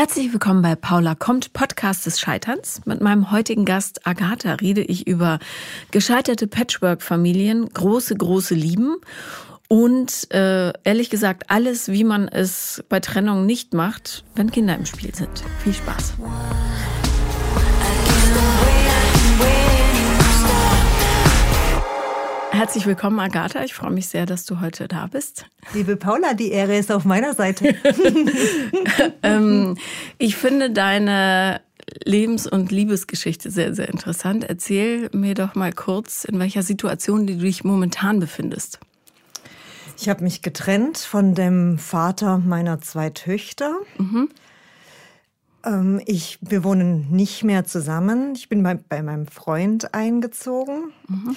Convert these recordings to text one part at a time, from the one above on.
Herzlich willkommen bei Paula kommt, Podcast des Scheiterns. Mit meinem heutigen Gast Agatha rede ich über gescheiterte Patchwork-Familien, große, große Lieben und äh, ehrlich gesagt alles, wie man es bei Trennung nicht macht, wenn Kinder im Spiel sind. Viel Spaß. Herzlich willkommen, Agatha. Ich freue mich sehr, dass du heute da bist. Liebe Paula, die Ehre ist auf meiner Seite. ähm, ich finde deine Lebens- und Liebesgeschichte sehr, sehr interessant. Erzähl mir doch mal kurz, in welcher Situation du dich momentan befindest. Ich habe mich getrennt von dem Vater meiner zwei Töchter. Mhm. Ähm, ich, wir wohnen nicht mehr zusammen. Ich bin bei, bei meinem Freund eingezogen. Mhm.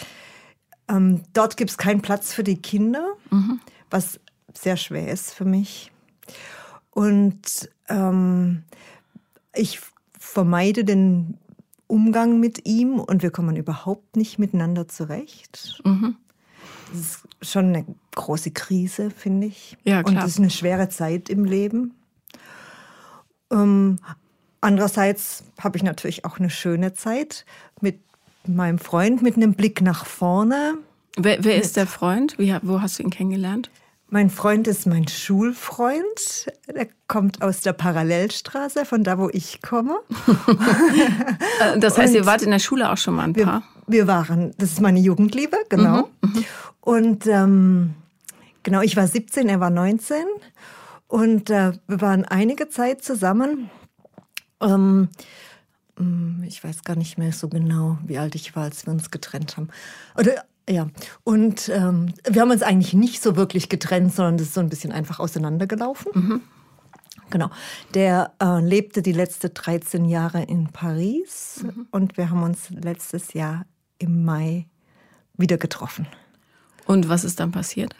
Ähm, dort gibt es keinen Platz für die Kinder, mhm. was sehr schwer ist für mich. Und ähm, ich vermeide den Umgang mit ihm und wir kommen überhaupt nicht miteinander zurecht. Mhm. Das ist schon eine große Krise, finde ich. Ja, klar. Und es ist eine schwere Zeit im Leben. Ähm, andererseits habe ich natürlich auch eine schöne Zeit mit meinem Freund mit einem Blick nach vorne. Wer, wer ist der Freund? Wie, wo hast du ihn kennengelernt? Mein Freund ist mein Schulfreund. Der kommt aus der Parallelstraße, von da, wo ich komme. Äh, das heißt, Und ihr wart in der Schule auch schon mal ein paar? Wir, wir waren, das ist meine Jugendliebe, genau. Mhm, mhm, Und ähm, genau, ich war 17, er war 19. Und äh, wir waren einige Zeit zusammen. Ähm, hm, ich weiß gar nicht mehr so genau, wie alt ich war, als wir uns getrennt haben. Oder ja, und ähm, wir haben uns eigentlich nicht so wirklich getrennt, sondern das ist so ein bisschen einfach auseinandergelaufen. Mhm. Genau. Der äh, lebte die letzten 13 Jahre in Paris mhm. und wir haben uns letztes Jahr im Mai wieder getroffen. Und was ist dann passiert?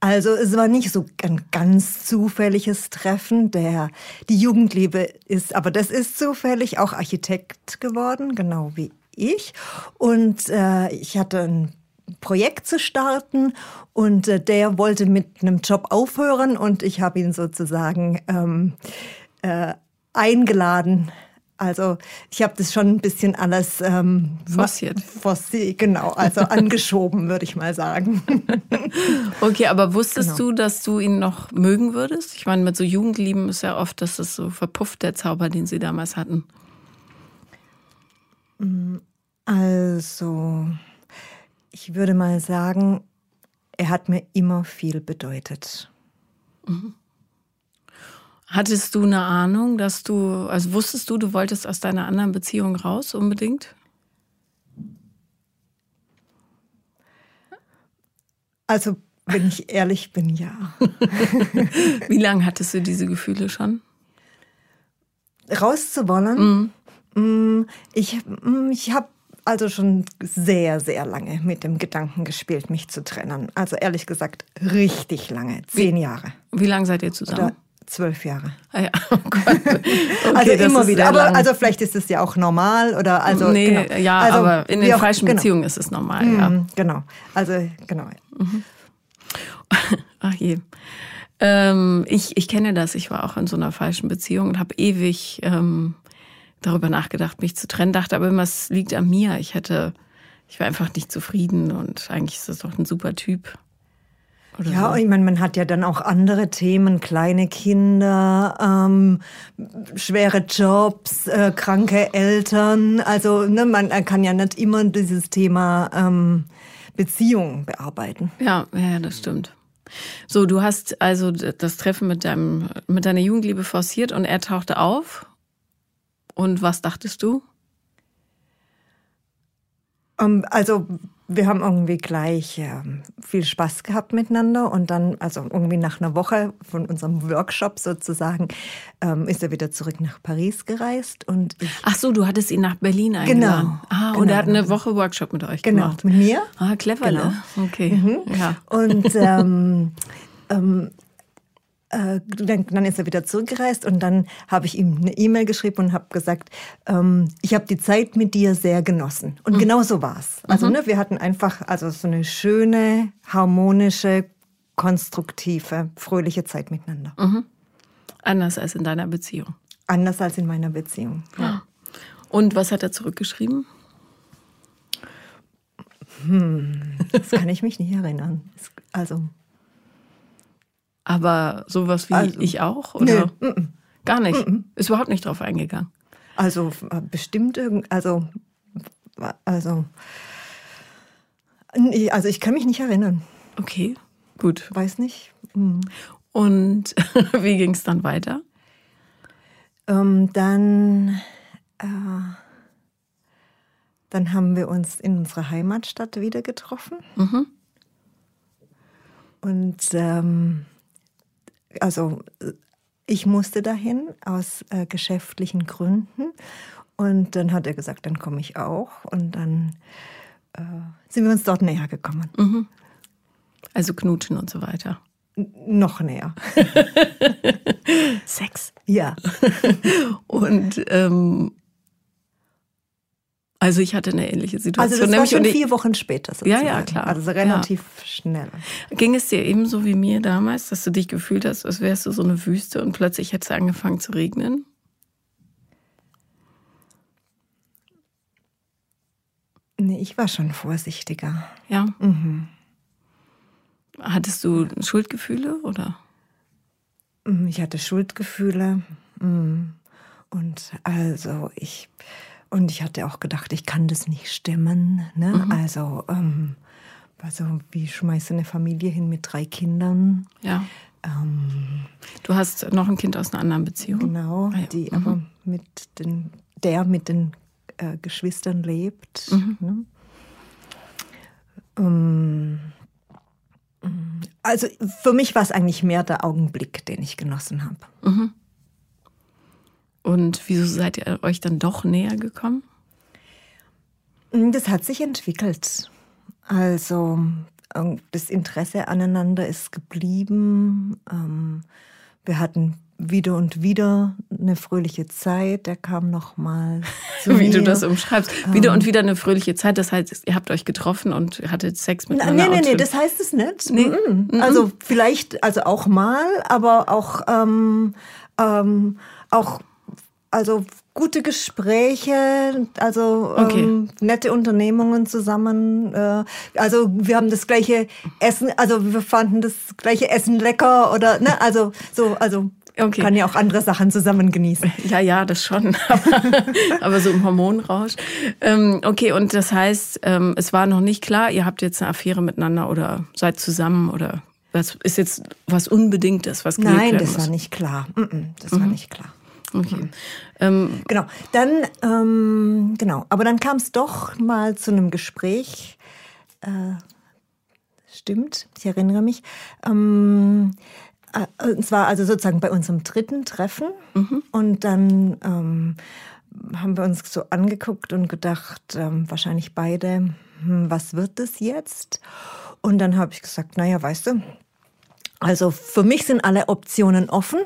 Also es war nicht so ein ganz zufälliges Treffen. Der, die Jugendliebe ist, aber das ist zufällig, auch Architekt geworden, genau wie ich. Und äh, ich hatte ein Projekt zu starten und äh, der wollte mit einem Job aufhören und ich habe ihn sozusagen ähm, äh, eingeladen, also ich habe das schon ein bisschen alles ähm, forciert. forciert. Genau, also angeschoben, würde ich mal sagen. okay, aber wusstest genau. du, dass du ihn noch mögen würdest? Ich meine, mit so Jugendlieben ist ja oft, dass es so verpufft, der Zauber, den sie damals hatten. Also, ich würde mal sagen, er hat mir immer viel bedeutet. Mhm. Hattest du eine Ahnung, dass du, also wusstest du, du wolltest aus deiner anderen Beziehung raus unbedingt? Also, wenn ich ehrlich bin, ja. Wie lange hattest du diese Gefühle schon? Rauszuwollen? Mhm. Ich, mm, ich habe also schon sehr, sehr lange mit dem Gedanken gespielt, mich zu trennen. Also ehrlich gesagt, richtig lange. Zehn Wie, Jahre. Wie lange seid ihr zusammen? Oder zwölf Jahre. Ah ja. Oh okay, also immer wieder. Aber lang. also vielleicht ist es ja auch normal oder also. Nee, genau. ja, also, aber in den falschen genau. Beziehungen ist es normal. Mhm, ja. Genau. Also genau. Mhm. Ach je. Ähm, ich, ich kenne das. Ich war auch in so einer falschen Beziehung und habe ewig ähm, darüber nachgedacht, mich zu trennen. Dachte aber immer, es liegt an mir. Ich hätte, ich war einfach nicht zufrieden und eigentlich ist das doch ein super Typ. Oder ja, so. ich meine, man hat ja dann auch andere Themen, kleine Kinder, ähm, schwere Jobs, äh, kranke Eltern. Also ne, man kann ja nicht immer dieses Thema ähm, Beziehung bearbeiten. Ja, ja, das stimmt. So, du hast also das Treffen mit deinem mit deiner Jugendliebe forciert und er tauchte auf. Und was dachtest du? Um, ähm, also wir haben irgendwie gleich äh, viel Spaß gehabt miteinander und dann, also irgendwie nach einer Woche von unserem Workshop sozusagen, ähm, ist er wieder zurück nach Paris gereist und ich Ach so, du hattest ihn nach Berlin eingeladen. Genau. Ah, genau. und er hat eine Woche Workshop mit euch genau, gemacht. Genau, mit mir. Ah, clever, ne? genau. Okay. Mhm. Ja. Und ähm, ähm, äh, dann, dann, ist er wieder zurückgereist und dann habe ich ihm eine E-Mail geschrieben und habe gesagt, ähm, ich habe die Zeit mit dir sehr genossen. Und mhm. genau so war es. Also mhm. ne, wir hatten einfach also so eine schöne, harmonische, konstruktive, fröhliche Zeit miteinander. Mhm. Anders als in deiner Beziehung. Anders als in meiner Beziehung. Ja. Und was hat er zurückgeschrieben? Hm, das kann ich mich nicht erinnern. Also. Aber sowas wie also, ich auch? Oder? -m. Gar nicht. M Ist überhaupt nicht drauf eingegangen. Also äh, bestimmt irgend, also, also, also ich kann mich nicht erinnern. Okay, gut. Weiß nicht. Mhm. Und wie ging es dann weiter? Ähm, dann, äh, dann haben wir uns in unserer Heimatstadt wieder getroffen. Mhm. Und ähm, also ich musste dahin aus äh, geschäftlichen Gründen. Und dann hat er gesagt, dann komme ich auch. Und dann äh, sind wir uns dort näher gekommen. Mhm. Also knutschen und so weiter. N noch näher. Sex. Ja. und ähm, also ich hatte eine ähnliche Situation. Also das war schon vier Wochen später sozusagen. Ja, ja, klar. Also relativ ja. schnell. Ging es dir ebenso wie mir damals, dass du dich gefühlt hast, als wärst du so eine Wüste und plötzlich hätte es angefangen zu regnen? Nee, ich war schon vorsichtiger. Ja. Mhm. Hattest du Schuldgefühle oder? Mm, ich hatte Schuldgefühle. Mm. Und also ich und ich hatte auch gedacht, ich kann das nicht stemmen. Ne? Mhm. Also, ähm, also, wie schmeißt du eine Familie hin mit drei Kindern? Ja. Ähm, du hast noch ein Kind aus einer anderen Beziehung. Genau, ah, ja. die mhm. aber mit den, der mit den äh, Geschwistern lebt. Mhm. Ne? Ähm, also für mich war es eigentlich mehr der Augenblick, den ich genossen habe. Mhm. Und wieso seid ihr euch dann doch näher gekommen? Das hat sich entwickelt. Also ähm, das Interesse aneinander ist geblieben. Ähm, wir hatten wieder und wieder eine fröhliche Zeit. Er kam noch mal. Wie mir. du das umschreibst. Wieder und ähm. wieder eine fröhliche Zeit. Das heißt, ihr habt euch getroffen und hattet Sex miteinander. Nee, nee, nee, das heißt es nicht. Nee. Mhm. Also vielleicht, also auch mal, aber auch, ähm, ähm, auch also gute Gespräche, also okay. ähm, nette Unternehmungen zusammen. Äh, also wir haben das gleiche Essen, also wir fanden das gleiche Essen lecker oder ne, also so, also Okay. Kann ja auch andere Sachen zusammen genießen. Ja, ja, das schon. Aber, aber so im Hormonrausch. Ähm, okay, und das heißt, ähm, es war noch nicht klar, ihr habt jetzt eine Affäre miteinander oder seid zusammen oder was ist jetzt was Unbedingtes, was Nein, das war nicht klar. Das mhm. war nicht klar. Okay. Mhm. Ähm, genau. Dann, ähm, genau. Aber dann kam es doch mal zu einem Gespräch. Äh, stimmt, ich erinnere mich. Ähm, äh, und zwar also sozusagen bei unserem dritten Treffen. Mhm. Und dann ähm, haben wir uns so angeguckt und gedacht, ähm, wahrscheinlich beide, hm, was wird das jetzt? Und dann habe ich gesagt, naja, weißt du, also für mich sind alle Optionen offen.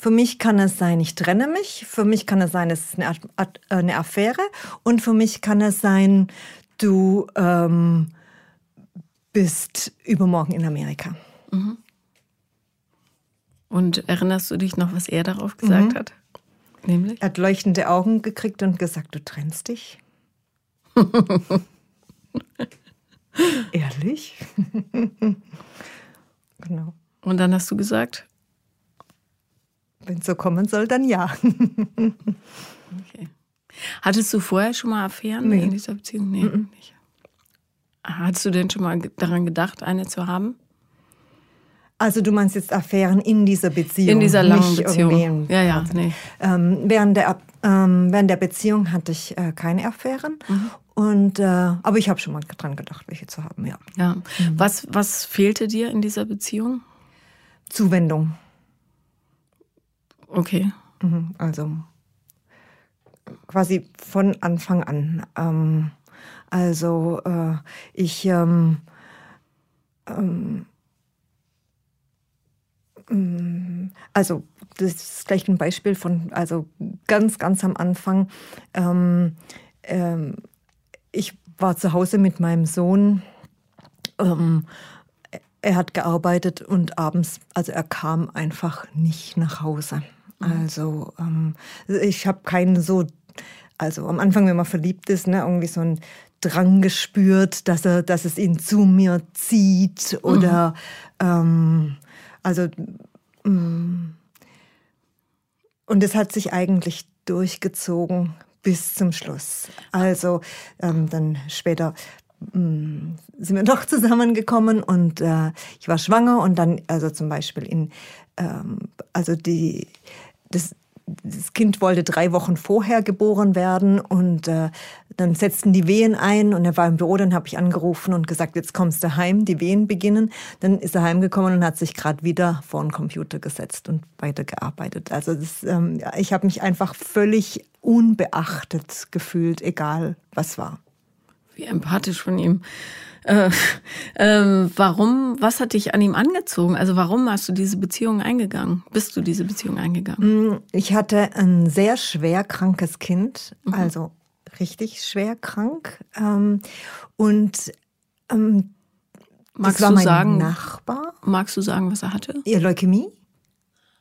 Für mich kann es sein, ich trenne mich. Für mich kann es sein, es ist eine, eine Affäre. Und für mich kann es sein, du ähm, bist übermorgen in Amerika. Mhm. Und erinnerst du dich noch, was er darauf gesagt mhm. hat? Nämlich? Er hat leuchtende Augen gekriegt und gesagt, du trennst dich. Ehrlich? genau. Und dann hast du gesagt? Wenn es so kommen soll, dann ja. okay. Hattest du vorher schon mal Affären nee. in dieser Beziehung? Nee, mm nicht. Hattest du denn schon mal daran gedacht, eine zu haben? Also du meinst jetzt Affären in dieser Beziehung? In dieser langen Beziehung. Ja, ja, nee. Ähm, während, der, ähm, während der Beziehung hatte ich äh, keine Affären. Mhm. Und, äh, aber ich habe schon mal dran gedacht, welche zu haben, ja. ja. Mhm. Was, was fehlte dir in dieser Beziehung? Zuwendung. Okay. Mhm, also quasi von Anfang an. Ähm, also äh, ich ähm, ähm, mm, also das ist gleich ein Beispiel von also ganz ganz am Anfang. Ähm, ähm, ich war zu Hause mit meinem Sohn ähm, er hat gearbeitet und abends, also er kam einfach nicht nach Hause. Also ähm, ich habe keinen so, also am Anfang, wenn man verliebt ist, ne, irgendwie so ein Drang gespürt, dass er, dass es ihn zu mir zieht oder mhm. ähm, also mh, mm, und es hat sich eigentlich durchgezogen bis zum Schluss. Also ähm, dann später mm, sind wir doch zusammengekommen und äh, ich war schwanger und dann also zum Beispiel in ähm, also die das das Kind wollte drei Wochen vorher geboren werden und äh, dann setzten die Wehen ein und er war im Büro, dann habe ich angerufen und gesagt, jetzt kommst du heim, die Wehen beginnen. Dann ist er heimgekommen und hat sich gerade wieder vor den Computer gesetzt und weitergearbeitet. Also das, ähm, ich habe mich einfach völlig unbeachtet gefühlt, egal was war. Wie empathisch von ihm. Äh, äh, warum, was hat dich an ihm angezogen? Also warum hast du diese Beziehung eingegangen? Bist du diese Beziehung eingegangen? Mm, ich hatte ein sehr schwer krankes Kind, mhm. also richtig schwer krank. Ähm, und ähm, magst das war du mein sagen, Nachbar. Magst du sagen, was er hatte? Ja, Leukämie.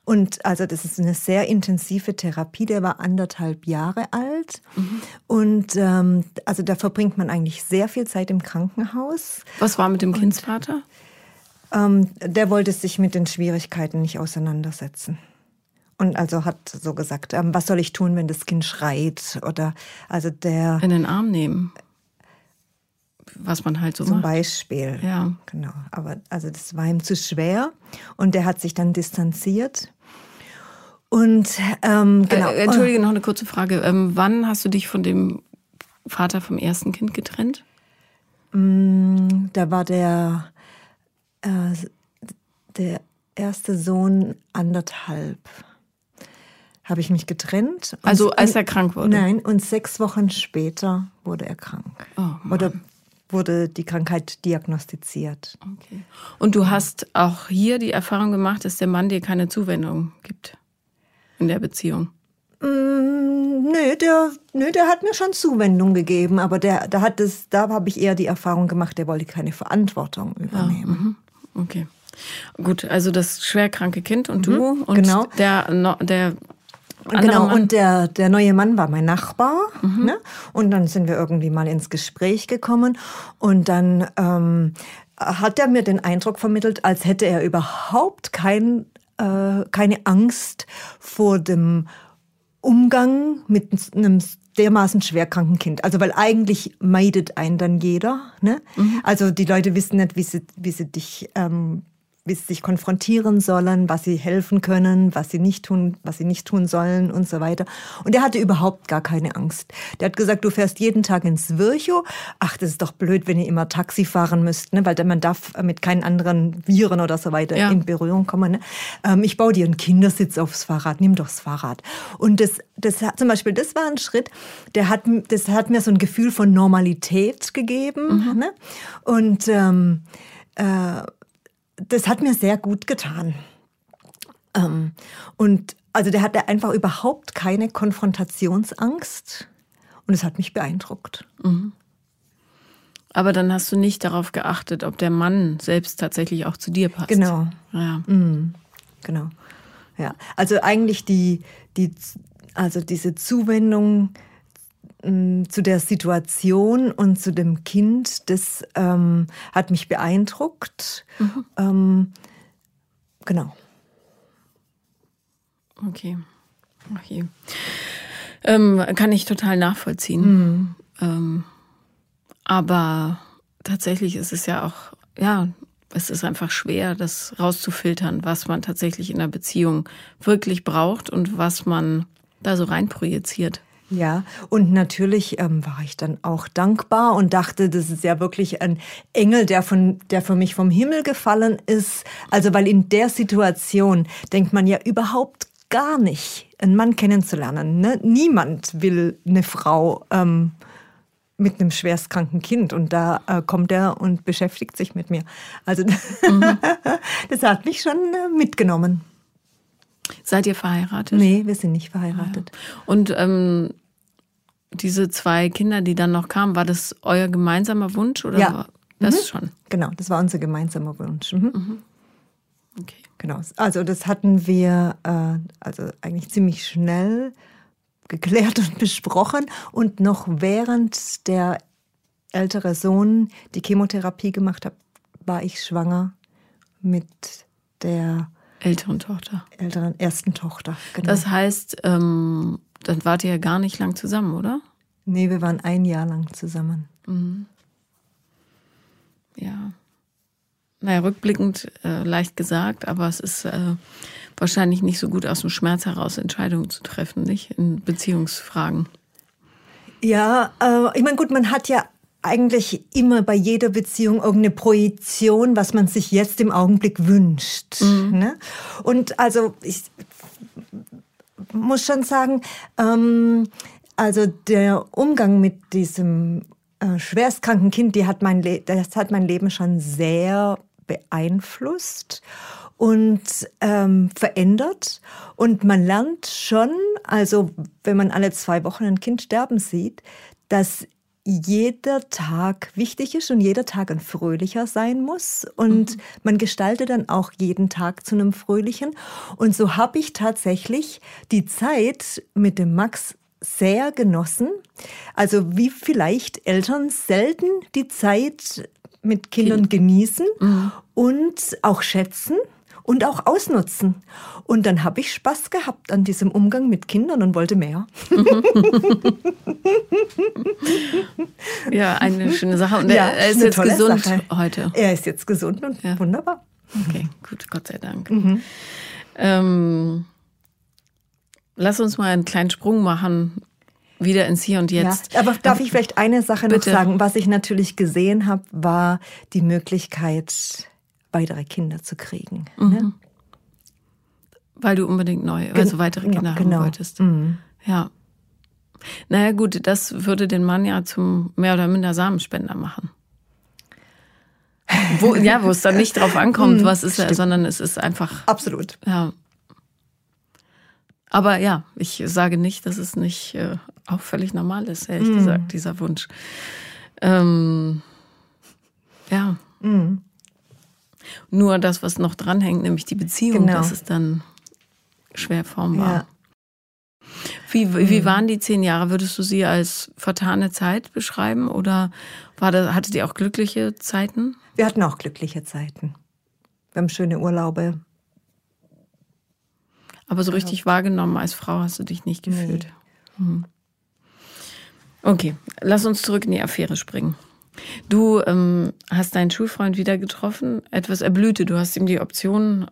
Und also das ist eine sehr intensive Therapie. Der war anderthalb Jahre alt. Mhm. Und ähm, also da verbringt man eigentlich sehr viel Zeit im Krankenhaus. Was war mit dem Und, Kindsvater? Ähm, der wollte sich mit den Schwierigkeiten nicht auseinandersetzen. Und also hat so gesagt, ähm, was soll ich tun, wenn das Kind schreit? Oder also der. In den Arm nehmen. Was man halt so Zum macht. Beispiel. Ja. Genau. Aber also das war ihm zu schwer. Und der hat sich dann distanziert. Und ähm, genau. Äh, Entschuldige, noch eine kurze Frage. Ähm, wann hast du dich von dem Vater vom ersten Kind getrennt? Mm, da war der, äh, der erste Sohn anderthalb. Habe ich mich getrennt. Also als er krank wurde? Nein, und sechs Wochen später wurde er krank. Oh, Oder wurde die Krankheit diagnostiziert. Okay. Und du hast auch hier die Erfahrung gemacht, dass der Mann dir keine Zuwendung gibt? In der Beziehung? Mm, nö, der, nö, der hat mir schon Zuwendung gegeben, aber der, da hat es, da habe ich eher die Erfahrung gemacht, der wollte keine Verantwortung übernehmen. Ja, mhm. okay. Gut, also das schwerkranke Kind und mhm, du und genau. der, der Genau, Mann. und der, der neue Mann war mein Nachbar. Mhm. Ne? Und dann sind wir irgendwie mal ins Gespräch gekommen. Und dann ähm, hat er mir den Eindruck vermittelt, als hätte er überhaupt kein äh, keine Angst vor dem Umgang mit einem dermaßen schwerkranken Kind. Also weil eigentlich meidet einen dann jeder. Ne? Mhm. Also die Leute wissen nicht, wie sie, wie sie dich ähm, wie sie sich konfrontieren sollen, was sie helfen können, was sie nicht tun, was sie nicht tun sollen und so weiter. Und er hatte überhaupt gar keine Angst. Der hat gesagt, du fährst jeden Tag ins Virchow. Ach, das ist doch blöd, wenn ihr immer Taxi fahren müsst, ne? weil man darf mit keinen anderen Viren oder so weiter ja. in Berührung kommen. Ne? Ähm, ich baue dir einen Kindersitz aufs Fahrrad, nimm doch das Fahrrad. Und das, das hat, zum Beispiel, das war ein Schritt, der hat, das hat mir so ein Gefühl von Normalität gegeben. Mhm. Ne? Und ähm, äh, das hat mir sehr gut getan. Ähm, und also der hatte einfach überhaupt keine Konfrontationsangst und es hat mich beeindruckt. Mhm. Aber dann hast du nicht darauf geachtet, ob der Mann selbst tatsächlich auch zu dir passt. Genau. Ja. Mhm. Genau. Ja. Also eigentlich die, die, also diese Zuwendung zu der Situation und zu dem Kind, das ähm, hat mich beeindruckt. Mhm. Ähm, genau. Okay. okay. Ähm, kann ich total nachvollziehen. Mhm. Ähm, aber tatsächlich ist es ja auch, ja, es ist einfach schwer, das rauszufiltern, was man tatsächlich in einer Beziehung wirklich braucht und was man da so reinprojiziert. Ja, und natürlich ähm, war ich dann auch dankbar und dachte, das ist ja wirklich ein Engel, der von, der für mich vom Himmel gefallen ist. Also, weil in der Situation denkt man ja überhaupt gar nicht, einen Mann kennenzulernen. Ne? Niemand will eine Frau ähm, mit einem schwerstkranken Kind und da äh, kommt er und beschäftigt sich mit mir. Also, mhm. das hat mich schon äh, mitgenommen. Seid ihr verheiratet? Nee, wir sind nicht verheiratet. Ah, Und ähm, diese zwei Kinder, die dann noch kamen, war das euer gemeinsamer Wunsch oder ja. das mhm. schon? Genau, das war unser gemeinsamer Wunsch. Mhm. Mhm. Okay. Genau. Also das hatten wir äh, also eigentlich ziemlich schnell geklärt und besprochen. Und noch während der ältere Sohn die Chemotherapie gemacht hat, war ich schwanger mit der älteren Tochter. Älteren ersten Tochter. Genau. Das heißt, ähm, dann wart ihr ja gar nicht lang zusammen, oder? Nee, wir waren ein Jahr lang zusammen. Mhm. Ja. Naja, rückblickend äh, leicht gesagt, aber es ist äh, wahrscheinlich nicht so gut aus dem Schmerz heraus Entscheidungen zu treffen, nicht? In Beziehungsfragen. Ja, äh, ich meine, gut, man hat ja eigentlich immer bei jeder Beziehung irgendeine Projektion, was man sich jetzt im Augenblick wünscht. Mhm. Ne? Und also ich muss schon sagen, ähm, also der Umgang mit diesem äh, schwerstkranken Kind, die hat mein das hat mein Leben schon sehr beeinflusst und ähm, verändert. Und man lernt schon, also wenn man alle zwei Wochen ein Kind sterben sieht, dass jeder Tag wichtig ist und jeder Tag ein fröhlicher sein muss. Und mhm. man gestaltet dann auch jeden Tag zu einem fröhlichen. Und so habe ich tatsächlich die Zeit mit dem Max sehr genossen. Also wie vielleicht Eltern selten die Zeit mit Kindern genießen mhm. und auch schätzen und auch ausnutzen. Und dann habe ich Spaß gehabt an diesem Umgang mit Kindern und wollte mehr. ja, eine schöne Sache. Und ja, er ist jetzt gesund Sache. heute. Er ist jetzt gesund und ja. wunderbar. Okay, gut, Gott sei Dank. Mhm. Ähm, lass uns mal einen kleinen Sprung machen wieder ins Hier und Jetzt. Ja, aber darf ich vielleicht eine Sache Bitte. noch sagen? Was ich natürlich gesehen habe, war die Möglichkeit, weitere Kinder zu kriegen. Ne? Mhm. Ne? Weil du unbedingt neu, also weitere Kinder genau. haben wolltest. Mhm. Ja. Naja, gut, das würde den Mann ja zum mehr oder minder Samenspender machen. Wo, ja, wo es dann nicht drauf ankommt, mhm, was ist er, sondern es ist einfach. Absolut. Ja. Aber ja, ich sage nicht, dass es nicht äh, auch völlig normal ist, ehrlich mhm. gesagt, dieser Wunsch. Ähm, ja. Mhm. Nur das, was noch dranhängt, nämlich die Beziehung, genau. das ist dann schwer formbar. Ja. Wie, wie mhm. waren die zehn Jahre? Würdest du sie als vertane Zeit beschreiben oder war das, hattet ihr auch glückliche Zeiten? Wir hatten auch glückliche Zeiten. Wir haben schöne Urlaube. Aber so richtig wahrgenommen als Frau hast du dich nicht gefühlt. Nee. Mhm. Okay, lass uns zurück in die Affäre springen. Du ähm, hast deinen Schulfreund wieder getroffen, etwas erblühte. Du hast ihm die Option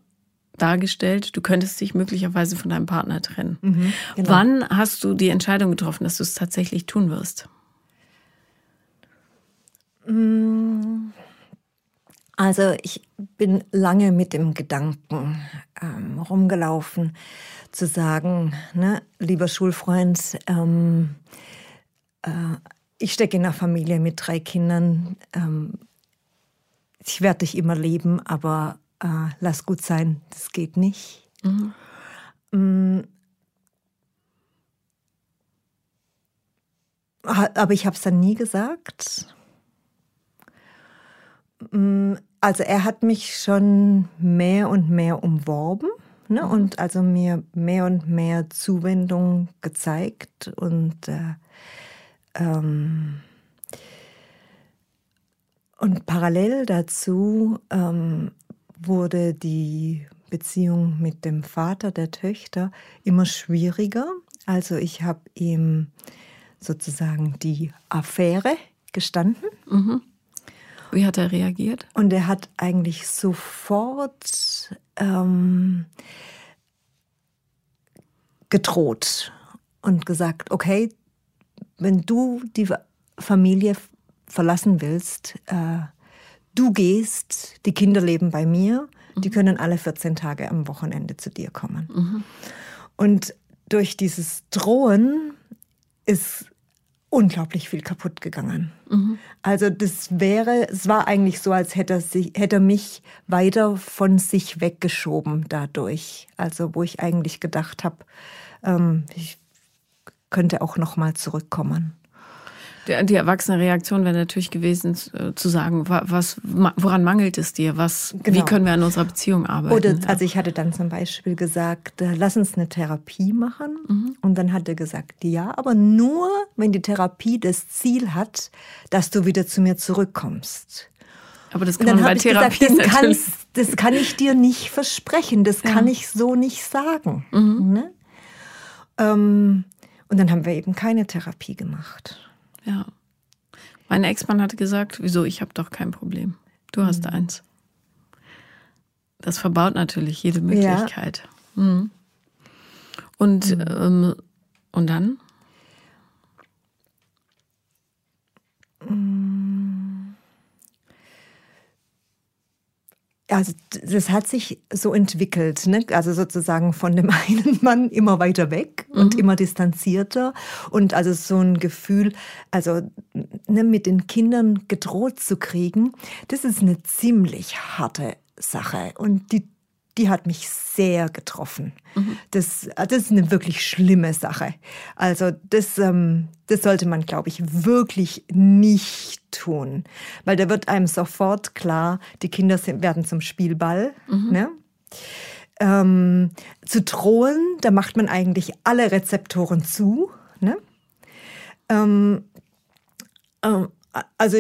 dargestellt, du könntest dich möglicherweise von deinem Partner trennen. Mhm, genau. Wann hast du die Entscheidung getroffen, dass du es tatsächlich tun wirst? Mm, also ich bin lange mit dem Gedanken ähm, rumgelaufen, zu sagen, ne, lieber Schulfreund, ähm, äh, ich stecke in einer Familie mit drei Kindern. Ähm, ich werde dich immer lieben, aber äh, lass gut sein, das geht nicht. Mhm. Mm. Aber ich habe es dann nie gesagt. Mm, also er hat mich schon mehr und mehr umworben ne? Mhm. und also mir mehr und mehr Zuwendung gezeigt und äh, ähm, und parallel dazu ähm, wurde die Beziehung mit dem Vater der Töchter immer schwieriger. Also ich habe ihm sozusagen die Affäre gestanden. Mhm. Wie hat er reagiert? Und er hat eigentlich sofort ähm, gedroht und gesagt, okay, wenn du die Familie verlassen willst, äh, du gehst, die Kinder leben bei mir, die mhm. können alle 14 Tage am Wochenende zu dir kommen. Mhm. Und durch dieses Drohen ist unglaublich viel kaputt gegangen. Mhm. Also das wäre, es war eigentlich so, als hätte er, sich, hätte er mich weiter von sich weggeschoben dadurch. Also wo ich eigentlich gedacht habe, ähm, ich könnte auch noch mal zurückkommen. Die, erwachsene Reaktion wäre natürlich gewesen, äh, zu sagen, was, woran mangelt es dir? Was, genau. Wie können wir an unserer Beziehung arbeiten? Oder, also ich hatte dann zum Beispiel gesagt, äh, lass uns eine Therapie machen. Mhm. Und dann hat er gesagt, ja, aber nur, wenn die Therapie das Ziel hat, dass du wieder zu mir zurückkommst. Aber das kann man bei Therapie gesagt, das, kannst, das kann ich dir nicht versprechen, das ja. kann ich so nicht sagen. Mhm. Ne? Ähm, und dann haben wir eben keine Therapie gemacht. Ja. Mein Ex-Mann hatte gesagt, wieso, ich habe doch kein Problem. Du hast mhm. eins. Das verbaut natürlich jede Möglichkeit. Ja. Mhm. Und, mhm. ähm, und dann? Also das hat sich so entwickelt, ne? also sozusagen von dem einen Mann immer weiter weg mhm. und immer distanzierter und also so ein Gefühl, also ne, mit den Kindern gedroht zu kriegen, das ist eine ziemlich harte Sache und die die hat mich sehr getroffen. Mhm. Das, das ist eine wirklich schlimme Sache. Also das, ähm, das sollte man, glaube ich, wirklich nicht tun, weil da wird einem sofort klar, die Kinder sind, werden zum Spielball. Mhm. Ne? Ähm, zu drohen, da macht man eigentlich alle Rezeptoren zu. Ne? Ähm, ähm, also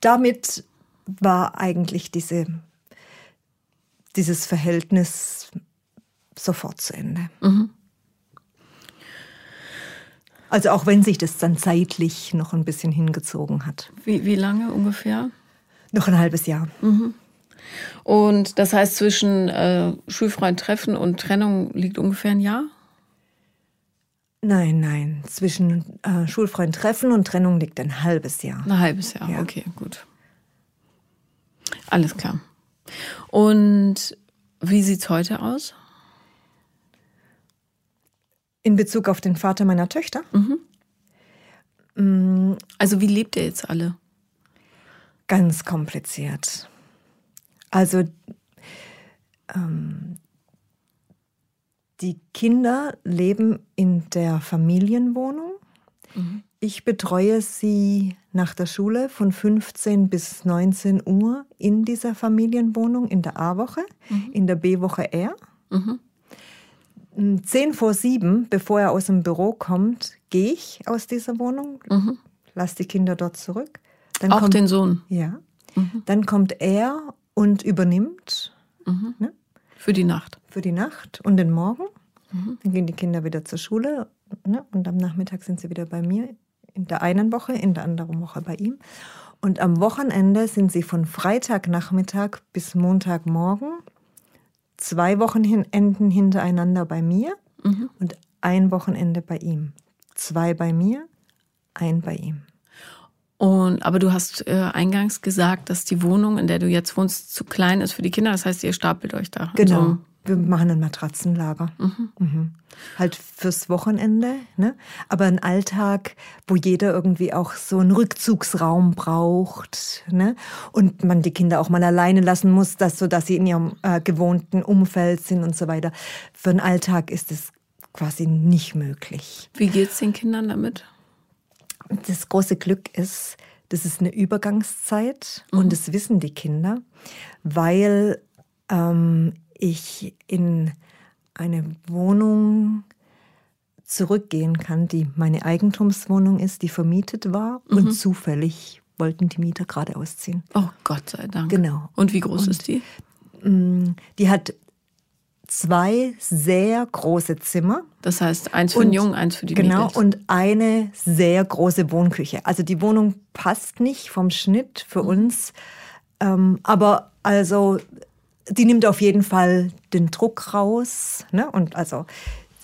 damit war eigentlich diese dieses Verhältnis sofort zu Ende. Mhm. Also auch wenn sich das dann zeitlich noch ein bisschen hingezogen hat. Wie, wie lange ungefähr? Noch ein halbes Jahr. Mhm. Und das heißt, zwischen äh, schulfreien Treffen und Trennung liegt ungefähr ein Jahr? Nein, nein. Zwischen äh, schulfreien Treffen und Trennung liegt ein halbes Jahr. Ein halbes Jahr, ja. okay, gut. Alles klar. Und wie sieht es heute aus? In Bezug auf den Vater meiner Töchter? Mhm. Mm. Also wie lebt ihr jetzt alle? Ganz kompliziert. Also ähm, die Kinder leben in der Familienwohnung. Mhm. Ich betreue sie nach der Schule von 15 bis 19 Uhr in dieser Familienwohnung in der A-Woche, mhm. in der B-Woche R. Mhm. 10 vor 7, bevor er aus dem Büro kommt, gehe ich aus dieser Wohnung, mhm. lasse die Kinder dort zurück. Dann Auch kommt, den Sohn? Ja. Mhm. Dann kommt er und übernimmt. Mhm. Ne? Für die Nacht? Für die Nacht und den Morgen. Mhm. Dann gehen die Kinder wieder zur Schule ne? und am Nachmittag sind sie wieder bei mir in der einen Woche, in der anderen Woche bei ihm. Und am Wochenende sind sie von Freitagnachmittag bis Montagmorgen zwei Wochenenden hintereinander bei mir mhm. und ein Wochenende bei ihm. Zwei bei mir, ein bei ihm. Und aber du hast äh, eingangs gesagt, dass die Wohnung, in der du jetzt wohnst, zu klein ist für die Kinder. Das heißt, ihr stapelt euch da. Genau. Also, wir machen ein Matratzenlager. Mhm. Mhm. Halt fürs Wochenende, ne? Aber ein Alltag, wo jeder irgendwie auch so einen Rückzugsraum braucht, ne? Und man die Kinder auch mal alleine lassen muss, dass, so dass sie in ihrem äh, gewohnten Umfeld sind und so weiter. Für einen Alltag ist es quasi nicht möglich. Wie geht's den Kindern damit? Das große Glück ist, das ist eine Übergangszeit mhm. und das wissen die Kinder, weil ähm, ich in eine Wohnung zurückgehen kann, die meine Eigentumswohnung ist, die vermietet war mhm. und zufällig wollten die Mieter gerade ausziehen. Oh Gott sei Dank. Genau. Und wie groß und, ist die? Mm, die hat zwei sehr große Zimmer. Das heißt, eins für und, den Jungen, eins für die Genau, Mädels. und eine sehr große Wohnküche. Also die Wohnung passt nicht vom Schnitt für mhm. uns. Ähm, aber also die nimmt auf jeden Fall den Druck raus. Ne? Und also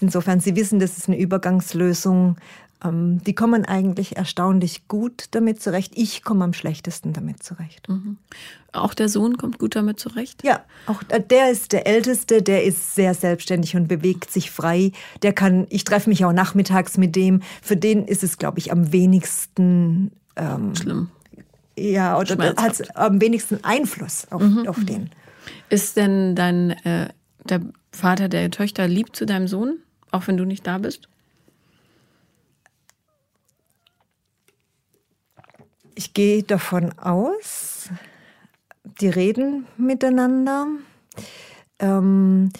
insofern, Sie wissen, das ist eine Übergangslösung. Ähm, die kommen eigentlich erstaunlich gut damit zurecht. Ich komme am schlechtesten damit zurecht. Mhm. Auch der Sohn kommt gut damit zurecht? Ja, auch äh, der ist der Älteste, der ist sehr selbstständig und bewegt sich frei. Der kann, ich treffe mich auch nachmittags mit dem. Für den ist es, glaube ich, am wenigsten ähm, schlimm. Ja, oder hat am wenigsten Einfluss auf, mhm. auf den. Ist denn dein äh, der Vater der Töchter lieb zu deinem Sohn, auch wenn du nicht da bist? Ich gehe davon aus, die reden miteinander. Ähm,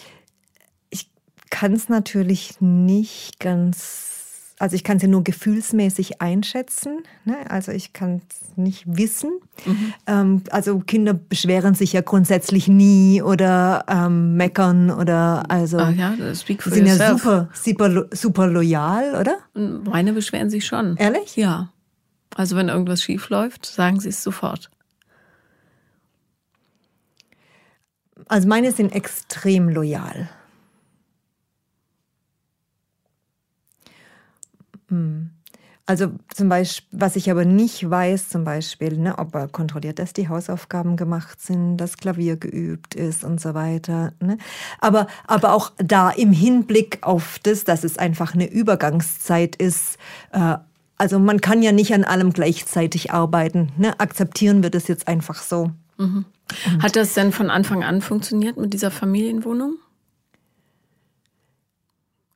ich kann es natürlich nicht ganz also ich kann sie nur gefühlsmäßig einschätzen. Ne? Also ich kann es nicht wissen. Mhm. Ähm, also Kinder beschweren sich ja grundsätzlich nie oder ähm, meckern oder also ah, ja, speak for sind yourself. ja super, super, super loyal, oder? Meine beschweren sich schon. Ehrlich? Ja. Also wenn irgendwas schief läuft, sagen sie es sofort. Also meine sind extrem loyal. Also zum Beispiel, was ich aber nicht weiß, zum Beispiel, ne, ob er kontrolliert, dass die Hausaufgaben gemacht sind, dass Klavier geübt ist und so weiter. Ne? Aber, aber auch da im Hinblick auf das, dass es einfach eine Übergangszeit ist. Äh, also man kann ja nicht an allem gleichzeitig arbeiten. Ne? Akzeptieren wir das jetzt einfach so. Mhm. Hat das denn von Anfang an funktioniert mit dieser Familienwohnung?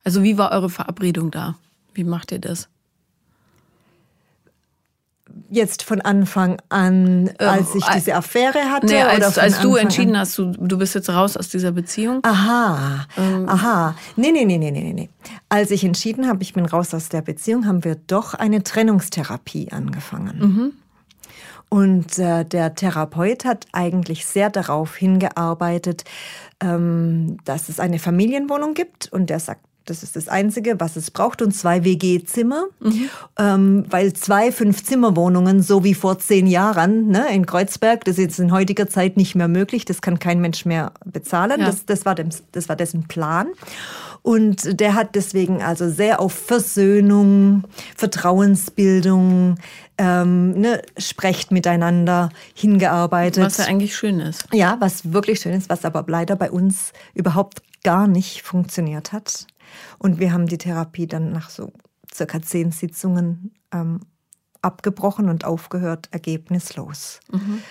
Also wie war eure Verabredung da? Wie macht ihr das? Jetzt von Anfang an, ähm, als ich diese Affäre hatte? Nee, als, oder als du entschieden an? hast, du, du bist jetzt raus aus dieser Beziehung? Aha, ähm. aha. Nee, nee, nee, nee, nee, nee. Als ich entschieden habe, ich bin raus aus der Beziehung, haben wir doch eine Trennungstherapie angefangen. Mhm. Und äh, der Therapeut hat eigentlich sehr darauf hingearbeitet, ähm, dass es eine Familienwohnung gibt. Und der sagt, das ist das Einzige, was es braucht. Und zwei WG-Zimmer, mhm. ähm, weil zwei Fünf-Zimmer-Wohnungen, so wie vor zehn Jahren ne, in Kreuzberg, das ist jetzt in heutiger Zeit nicht mehr möglich. Das kann kein Mensch mehr bezahlen. Ja. Das, das, war dem, das war dessen Plan. Und der hat deswegen also sehr auf Versöhnung, Vertrauensbildung, ähm, ne, sprecht miteinander hingearbeitet. Was ja eigentlich schön ist. Ja, was wirklich schön ist, was aber leider bei uns überhaupt gar nicht funktioniert hat. Und wir haben die Therapie dann nach so circa zehn Sitzungen ähm, abgebrochen und aufgehört, ergebnislos. Mhm.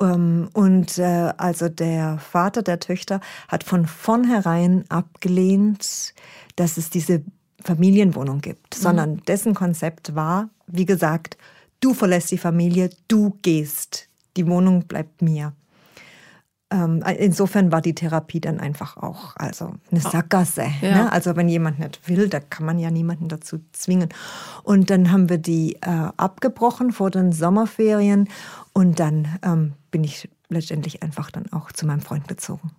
Ähm, und äh, also der Vater der Töchter hat von vornherein abgelehnt, dass es diese Familienwohnung gibt, mhm. sondern dessen Konzept war, wie gesagt, du verlässt die Familie, du gehst, die Wohnung bleibt mir. Ähm, insofern war die Therapie dann einfach auch also eine Sackgasse. Ja. Ne? Also wenn jemand nicht will, da kann man ja niemanden dazu zwingen. Und dann haben wir die äh, abgebrochen vor den Sommerferien und dann ähm, bin ich letztendlich einfach dann auch zu meinem Freund gezogen.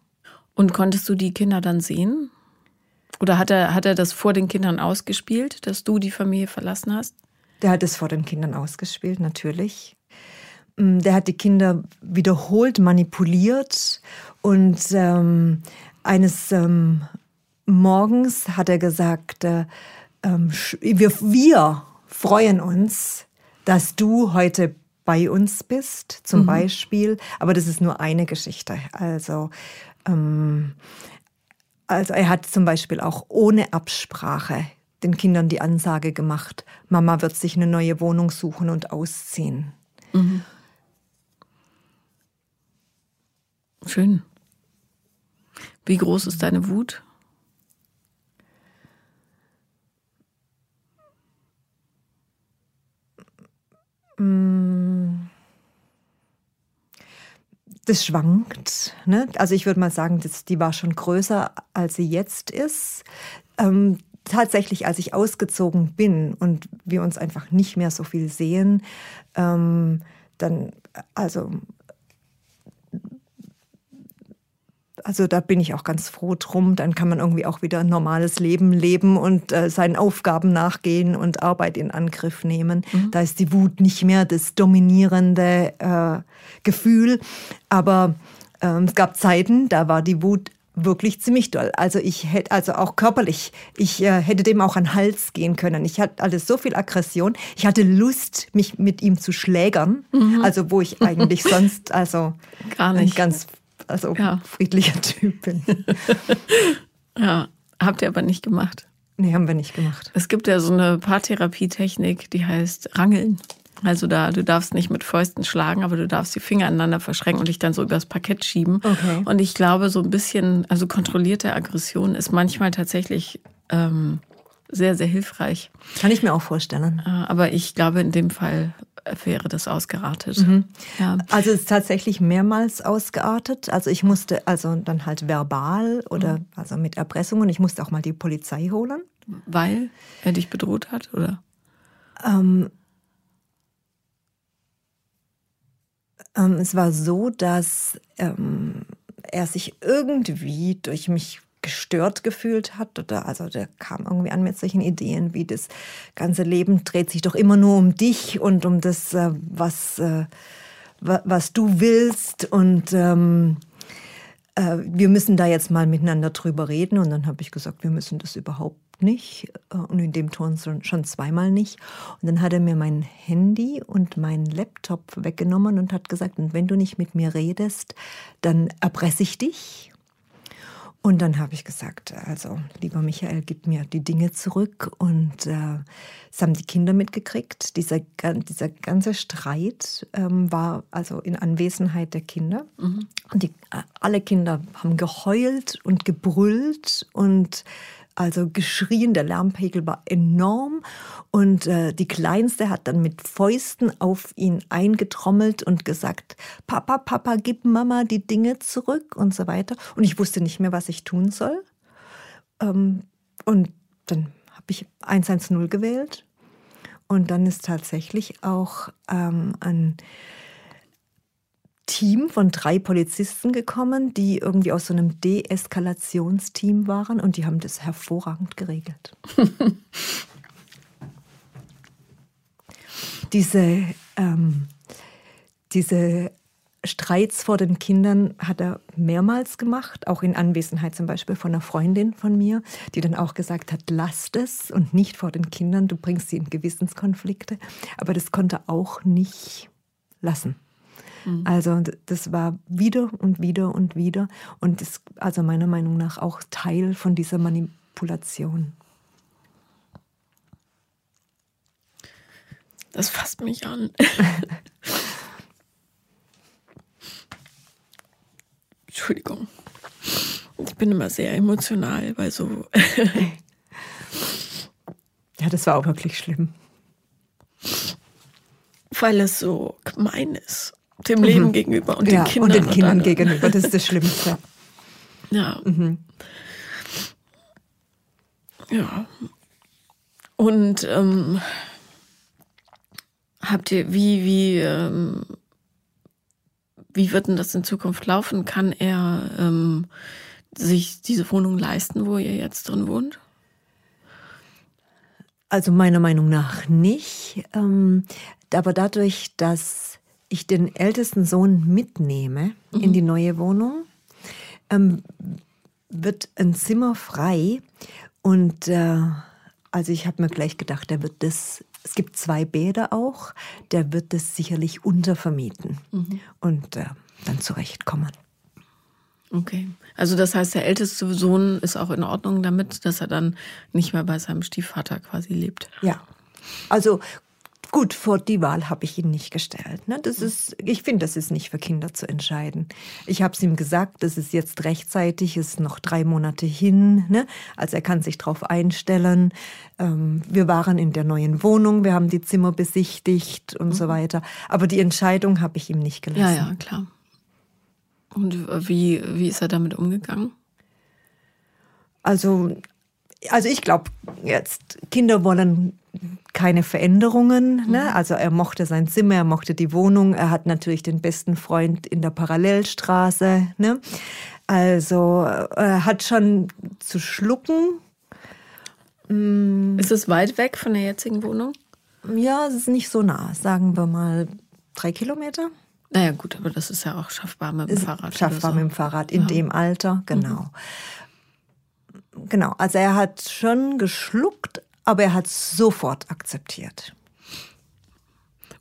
Und konntest du die Kinder dann sehen? Oder hat er, hat er das vor den Kindern ausgespielt, dass du die Familie verlassen hast? Der hat es vor den Kindern ausgespielt, natürlich. Mm, der hat die Kinder wiederholt manipuliert und ähm, eines ähm, Morgens hat er gesagt, äh, ähm, wir, wir, freuen uns, dass du heute bei uns bist, zum mhm. Beispiel. Aber das ist nur eine Geschichte. Also, ähm, also er hat zum Beispiel auch ohne Absprache den Kindern die Ansage gemacht, Mama wird sich eine neue Wohnung suchen und ausziehen. Mhm. Schön. Wie groß ist deine Wut? Das schwankt. Ne? Also ich würde mal sagen, das, die war schon größer, als sie jetzt ist. Ähm, tatsächlich, als ich ausgezogen bin und wir uns einfach nicht mehr so viel sehen, ähm, dann, also Also da bin ich auch ganz froh drum. Dann kann man irgendwie auch wieder ein normales Leben leben und äh, seinen Aufgaben nachgehen und Arbeit in Angriff nehmen. Mhm. Da ist die Wut nicht mehr das dominierende äh, Gefühl. Aber ähm, es gab Zeiten, da war die Wut wirklich ziemlich doll. Also ich hätte, also auch körperlich, ich äh, hätte dem auch an den Hals gehen können. Ich hatte alles so viel Aggression. Ich hatte Lust, mich mit ihm zu schlägern. Mhm. Also wo ich eigentlich sonst also gar nicht ganz also ja. friedlicher Typ bin. ja, habt ihr aber nicht gemacht. Nee, haben wir nicht gemacht. Es gibt ja so eine Paartherapietechnik, die heißt Rangeln. Also da, du darfst nicht mit Fäusten schlagen, aber du darfst die Finger aneinander verschränken und dich dann so übers Parkett schieben. Okay. Und ich glaube, so ein bisschen, also kontrollierte Aggression ist manchmal tatsächlich ähm, sehr, sehr hilfreich. Kann ich mir auch vorstellen. Äh, aber ich glaube, in dem Fall wäre das ausgeartet. Mhm. Ja. Also es ist tatsächlich mehrmals ausgeartet. Also ich musste also dann halt verbal oder mhm. also mit Erpressung und ich musste auch mal die Polizei holen. Weil er dich bedroht hat, oder? Ähm, ähm, es war so, dass ähm, er sich irgendwie durch mich gestört gefühlt hat oder? Also der kam irgendwie an mit solchen Ideen wie das ganze Leben dreht sich doch immer nur um dich und um das äh, was äh, was du willst und ähm, äh, wir müssen da jetzt mal miteinander drüber reden. Und dann habe ich gesagt wir müssen das überhaupt nicht. Äh, und in dem Ton schon zweimal nicht. Und dann hat er mir mein Handy und meinen Laptop weggenommen und hat gesagt und wenn du nicht mit mir redest dann erpresse ich dich und dann habe ich gesagt, also lieber Michael, gib mir die Dinge zurück. Und äh, es haben die Kinder mitgekriegt. Dieser, dieser ganze Streit ähm, war also in Anwesenheit der Kinder. Mhm. Und die, alle Kinder haben geheult und gebrüllt und also geschrien, der Lärmpegel war enorm und äh, die Kleinste hat dann mit Fäusten auf ihn eingetrommelt und gesagt, Papa, Papa, gib Mama die Dinge zurück und so weiter. Und ich wusste nicht mehr, was ich tun soll. Ähm, und dann habe ich 110 gewählt und dann ist tatsächlich auch ähm, ein Team von drei Polizisten gekommen, die irgendwie aus so einem Deeskalationsteam waren und die haben das hervorragend geregelt. diese, ähm, diese Streits vor den Kindern hat er mehrmals gemacht, auch in Anwesenheit zum Beispiel von einer Freundin von mir, die dann auch gesagt hat, lasst es und nicht vor den Kindern, du bringst sie in Gewissenskonflikte. Aber das konnte er auch nicht lassen. Mhm. Also das war wieder und wieder und wieder und ist also meiner Meinung nach auch Teil von dieser Manipulation. Das fasst mich an. Entschuldigung. Ich bin immer sehr emotional bei so. ja, das war auch wirklich schlimm. Weil es so gemein ist dem Leben mhm. gegenüber und ja, den Kindern. Und den Kindern und gegenüber, das ist das Schlimmste. Ja. Mhm. Ja. Und ähm, habt ihr, wie, wie, ähm, wie wird denn das in Zukunft laufen? Kann er ähm, sich diese Wohnung leisten, wo ihr jetzt drin wohnt? Also meiner Meinung nach nicht. Ähm, aber dadurch, dass ich den ältesten Sohn mitnehme mhm. in die neue Wohnung, ähm, wird ein Zimmer frei und äh, also ich habe mir gleich gedacht, der wird das, es gibt zwei Bäder auch, der wird das sicherlich untervermieten mhm. und äh, dann zurechtkommen. Okay. Also das heißt, der älteste Sohn ist auch in Ordnung damit, dass er dann nicht mehr bei seinem Stiefvater quasi lebt. Ja. Also Gut, vor die Wahl habe ich ihn nicht gestellt. Ne? Das ist, ich finde, das ist nicht für Kinder zu entscheiden. Ich habe es ihm gesagt, das ist jetzt rechtzeitig, ist noch drei Monate hin. Ne? Also er kann sich darauf einstellen. Ähm, wir waren in der neuen Wohnung, wir haben die Zimmer besichtigt und mhm. so weiter. Aber die Entscheidung habe ich ihm nicht gelassen. Ja, ja, klar. Und wie, wie ist er damit umgegangen? Also, also ich glaube, jetzt Kinder wollen keine Veränderungen. Ne? Mhm. Also er mochte sein Zimmer, er mochte die Wohnung, er hat natürlich den besten Freund in der Parallelstraße. Ne? Also er hat schon zu schlucken. Mm. Ist es weit weg von der jetzigen Wohnung? Ja, es ist nicht so nah. Sagen wir mal drei Kilometer. Naja, gut, aber das ist ja auch schaffbar mit dem ist Fahrrad. Schaffbar so. mit dem Fahrrad in ja. dem Alter, genau. Mhm. Genau, also er hat schon geschluckt, aber er hat sofort akzeptiert.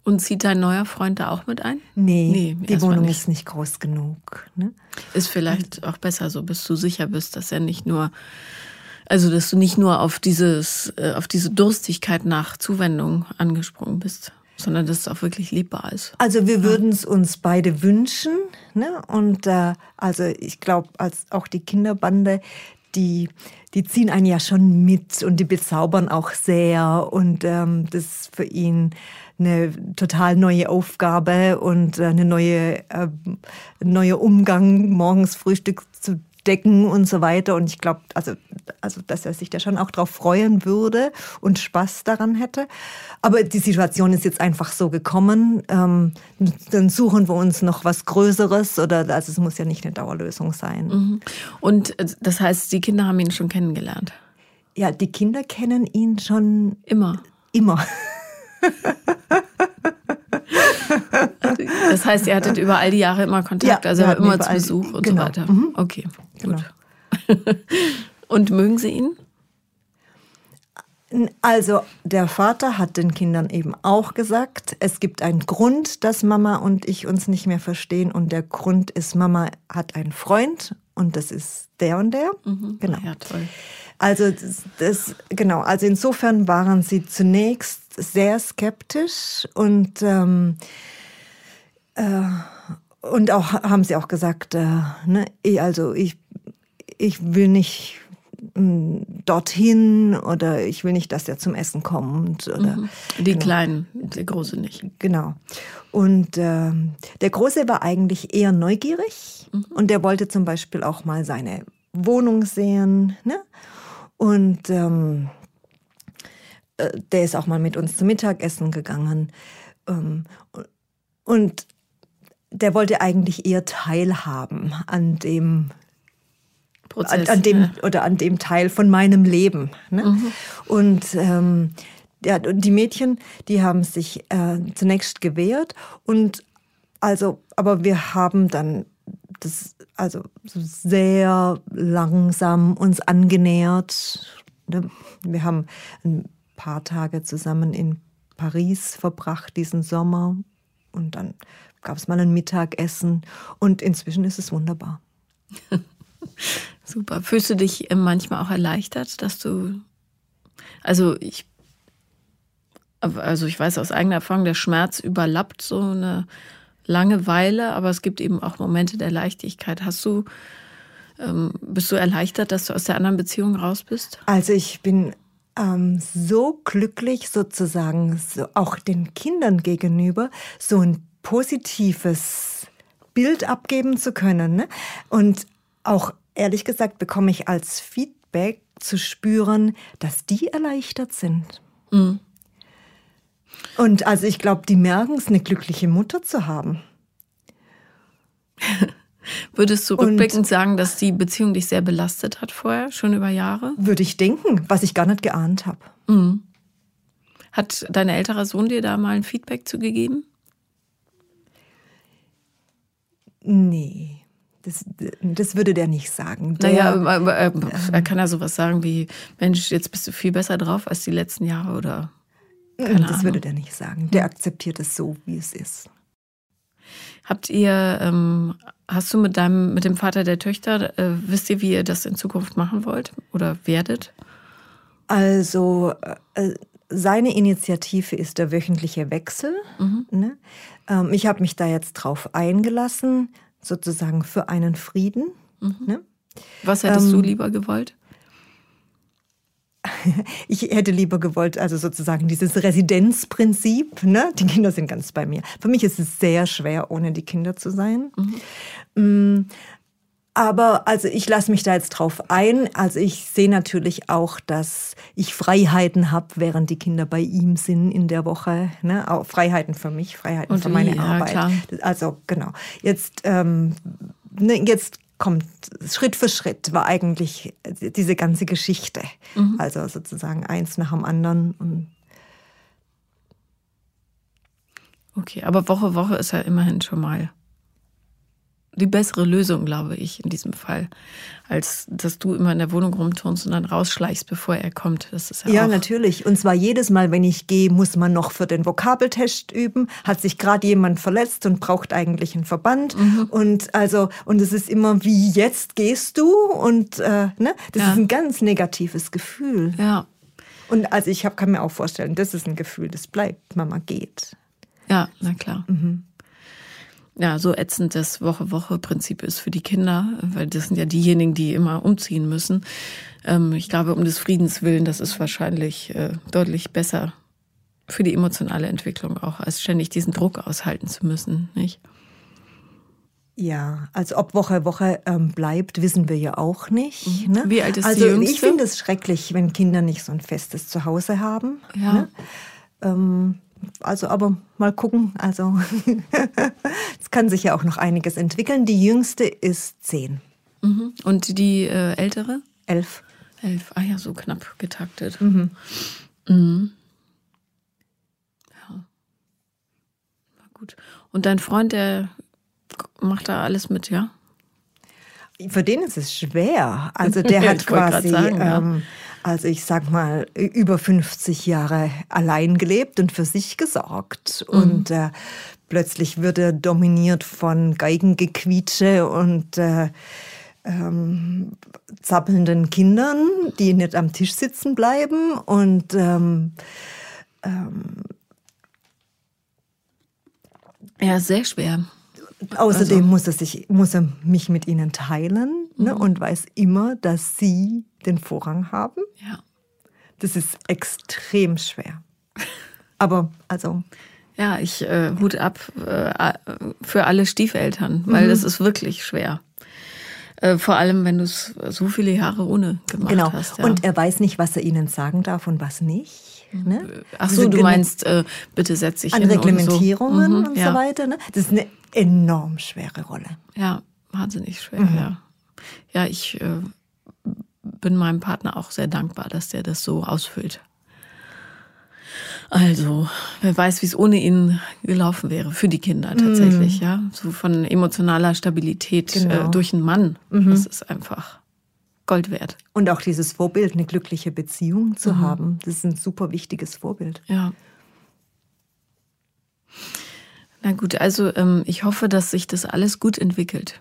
Und zieht dein neuer Freund da auch mit ein? Nee, nee die Wohnung ist nicht groß genug. Ne? Ist vielleicht auch besser so, bis du sicher bist, dass er nicht nur, also dass du nicht nur auf dieses, äh, auf diese Durstigkeit nach Zuwendung angesprungen bist, sondern dass es auch wirklich liebbar ist. Also wir würden es uns beide wünschen. Ne? Und äh, also ich glaube, als auch die Kinderbande, die, die ziehen einen ja schon mit und die bezaubern auch sehr. Und ähm, das ist für ihn eine total neue Aufgabe und eine neue, äh, neue Umgang, morgens Frühstück zu decken und so weiter. Und ich glaube, also, also, dass er sich da schon auch drauf freuen würde und Spaß daran hätte. Aber die Situation ist jetzt einfach so gekommen. Ähm, dann suchen wir uns noch was Größeres oder also es muss ja nicht eine Dauerlösung sein. Mhm. Und äh, das heißt, die Kinder haben ihn schon kennengelernt? Ja, die Kinder kennen ihn schon immer. Immer. Das heißt, ihr hattet über all die Jahre immer Kontakt, ja, also immer zu Besuch und genau. so weiter. Mhm. Okay, gut. Genau. Und mögen Sie ihn? Also der Vater hat den Kindern eben auch gesagt, es gibt einen Grund, dass Mama und ich uns nicht mehr verstehen und der Grund ist, Mama hat einen Freund und das ist der und der. Mhm. Genau. Ja, toll. Also das, das, genau, also insofern waren sie zunächst sehr skeptisch und ähm, äh, und auch haben sie auch gesagt, äh, ne, also ich, ich will nicht mm, dorthin oder ich will nicht, dass er zum Essen kommt. Oder, mhm. Die genau. Kleinen, der Große nicht. Genau. Und äh, der Große war eigentlich eher neugierig mhm. und der wollte zum Beispiel auch mal seine Wohnung sehen. Ne? Und ähm, äh, der ist auch mal mit uns zum Mittagessen gegangen. Ähm, und der wollte eigentlich eher teilhaben an dem Prozess, an, an dem ja. oder an dem Teil von meinem Leben. Ne? Mhm. Und ähm, ja, die Mädchen, die haben sich äh, zunächst gewehrt und also, aber wir haben dann das also so sehr langsam uns angenähert. Ne? Wir haben ein paar Tage zusammen in Paris verbracht diesen Sommer und dann gab es mal ein Mittagessen und inzwischen ist es wunderbar. Super. Fühlst du dich manchmal auch erleichtert, dass du, also ich, also ich weiß aus eigener Erfahrung, der Schmerz überlappt so eine Langeweile, aber es gibt eben auch Momente der Leichtigkeit. Hast du, ähm, bist du erleichtert, dass du aus der anderen Beziehung raus bist? Also ich bin ähm, so glücklich sozusagen, so auch den Kindern gegenüber, so ein positives Bild abgeben zu können. Ne? Und auch ehrlich gesagt bekomme ich als Feedback zu spüren, dass die erleichtert sind. Mhm. Und also ich glaube, die merken es, eine glückliche Mutter zu haben. Würdest du rückblickend sagen, dass die Beziehung dich sehr belastet hat vorher, schon über Jahre? Würde ich denken, was ich gar nicht geahnt habe. Mhm. Hat dein älterer Sohn dir da mal ein Feedback zugegeben? Nee. Das, das würde der nicht sagen. Der, naja, er, er kann ja sowas sagen wie, Mensch, jetzt bist du viel besser drauf als die letzten Jahre oder Das Ahnung. würde der nicht sagen. Der akzeptiert es so, wie es ist. Habt ihr, ähm, hast du mit deinem, mit dem Vater der Töchter, äh, wisst ihr, wie ihr das in Zukunft machen wollt oder werdet? Also äh, seine Initiative ist der wöchentliche Wechsel. Mhm. Ne? Ähm, ich habe mich da jetzt drauf eingelassen, sozusagen für einen Frieden. Mhm. Ne? Was hättest ähm, du lieber gewollt? ich hätte lieber gewollt, also sozusagen dieses Residenzprinzip, ne? Die Kinder sind ganz bei mir. Für mich ist es sehr schwer, ohne die Kinder zu sein. Mhm. Aber also ich lasse mich da jetzt drauf ein. Also ich sehe natürlich auch, dass ich Freiheiten habe, während die Kinder bei ihm sind in der Woche. Ne? Auch Freiheiten für mich, Freiheiten Und für meine ja, Arbeit. Klar. Also genau. Jetzt, ähm, ne, jetzt kommt Schritt für Schritt, war eigentlich diese ganze Geschichte. Mhm. Also sozusagen eins nach dem anderen. okay, aber Woche Woche ist ja immerhin schon mal die bessere Lösung, glaube ich, in diesem Fall, als dass du immer in der Wohnung rumturnst und dann rausschleichst, bevor er kommt. Das ist ja, ja natürlich. Und zwar jedes Mal, wenn ich gehe, muss man noch für den Vokabeltest üben. Hat sich gerade jemand verletzt und braucht eigentlich einen Verband. Mhm. Und also und es ist immer wie jetzt gehst du und äh, ne, das ja. ist ein ganz negatives Gefühl. Ja. Und also ich hab, kann mir auch vorstellen, das ist ein Gefühl, das bleibt. Mama geht. Ja, na klar. Mhm. Ja, so ätzend das Woche-Woche-Prinzip ist für die Kinder, weil das sind ja diejenigen, die immer umziehen müssen. Ähm, ich glaube, um des Friedens willen, das ist wahrscheinlich äh, deutlich besser für die emotionale Entwicklung auch, als ständig diesen Druck aushalten zu müssen, nicht? Ja, also ob Woche Woche ähm, bleibt, wissen wir ja auch nicht. Mhm. Ne? Wie alt ist also die Jüngste? ich finde es schrecklich, wenn Kinder nicht so ein festes Zuhause haben. Ja. Ne? Ähm, also aber mal gucken. Also es kann sich ja auch noch einiges entwickeln. Die jüngste ist zehn. Mhm. Und die äh, ältere? Elf. Elf. Ah ja, so knapp getaktet. Mhm. Mhm. Ja. Na gut. Und dein Freund, der macht da alles mit, ja? Für den ist es schwer. Also der hat quasi, sagen, ja. Ähm, also ich sag mal, über 50 Jahre allein gelebt und für sich gesorgt. Mhm. Und äh, plötzlich wird er dominiert von Geigengequietsche und äh, ähm, zappelnden Kindern, die nicht am Tisch sitzen bleiben. Und ähm, Ja, sehr schwer. Außerdem Also- muss, er sich, muss er mich mit ihnen teilen ne, Mhm. und weiß immer, dass sie den Vorrang haben. Ja. Das ist extrem schwer. Aber also, Ja, ich äh, Hut ab äh, für alle Stiefeltern, weil Mhm. das ist wirklich schwer. Äh, vor allem, wenn du es so viele Jahre ohne gemacht genau. hast. Ja. Und er weiß nicht, was er ihnen sagen darf und was nicht. Ne? Ach so, du meinst, äh, bitte setz dich An hin Reglementierungen und so, und Mhm, ja. so weiter. Ne? Das ist eine enorm schwere Rolle. Ja, wahnsinnig schwer, Mhm. ja. Ja, ich äh, bin meinem Partner auch sehr dankbar, dass der das so ausfüllt. Also, wer weiß, wie es ohne ihn gelaufen wäre, für die Kinder tatsächlich, ja. So von emotionaler Stabilität Mhm. Genau. äh, durch einen Mann. Das ist einfach Gold wert. Und auch dieses Vorbild, eine glückliche Beziehung zu Mhm. haben, das ist ein super wichtiges Vorbild. Ja. Na gut, also ähm, ich hoffe, dass sich das alles gut entwickelt.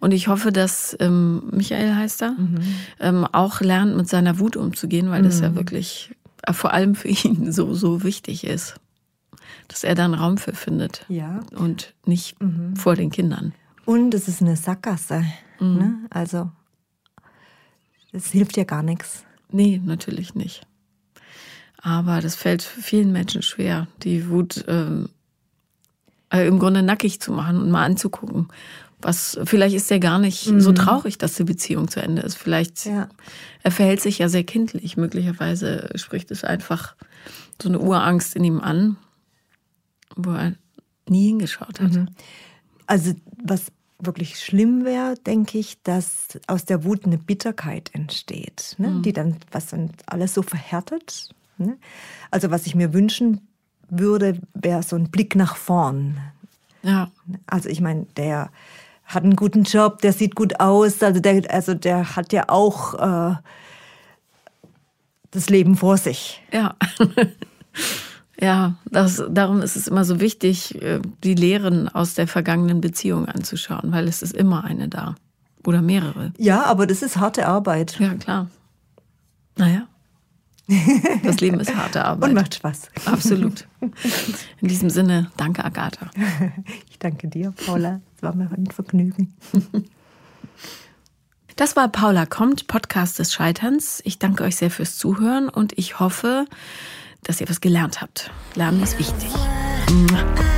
Und ich hoffe, dass ähm, Michael heißt er, ähm, auch lernt, mit seiner Wut umzugehen, weil das ja wirklich äh, vor allem für ihn so, so wichtig ist. Dass er da einen Raum für findet. Ja. Und nicht vor den Kindern. Und es ist eine Sackgasse. Mhm. Ne? Also, es hilft ja gar nichts. Nee, natürlich nicht. Aber das fällt vielen Menschen schwer, die Wut ähm, äh, im Grunde nackig zu machen und mal anzugucken. Was, vielleicht ist er gar nicht so traurig, dass die Beziehung zu Ende ist. Vielleicht, Ja. er verhält sich ja sehr kindlich. Möglicherweise spricht es einfach so eine Urangst in ihm an, wo er nie hingeschaut hat. Also, was wirklich schlimm wäre, denke ich, dass aus der Wut eine Bitterkeit entsteht, ne? die dann, was dann alles so verhärtet. Ne? Also, was ich mir wünschen würde, wäre so ein Blick nach vorn. Ja, Also, ich meine, der hat einen guten Job, der sieht gut aus, also der, also der hat ja auch äh, das Leben vor sich. Ja. ja, das, darum ist es immer so wichtig, äh, die Lehren aus der vergangenen Beziehung anzuschauen, weil es ist immer eine da. Oder mehrere. Ja, aber das ist harte Arbeit Ja, klar. Naja. Das Leben ist harte Arbeit. und macht Spaß. Absolut. In diesem Sinne, danke, Agatha. Ich danke dir, Paula. War mir ein Vergnügen. Das war Paula kommt, Podcast des Scheiterns. Ich danke euch sehr fürs Zuhören und ich hoffe, dass ihr was gelernt habt. Lernen ist wichtig. Mua.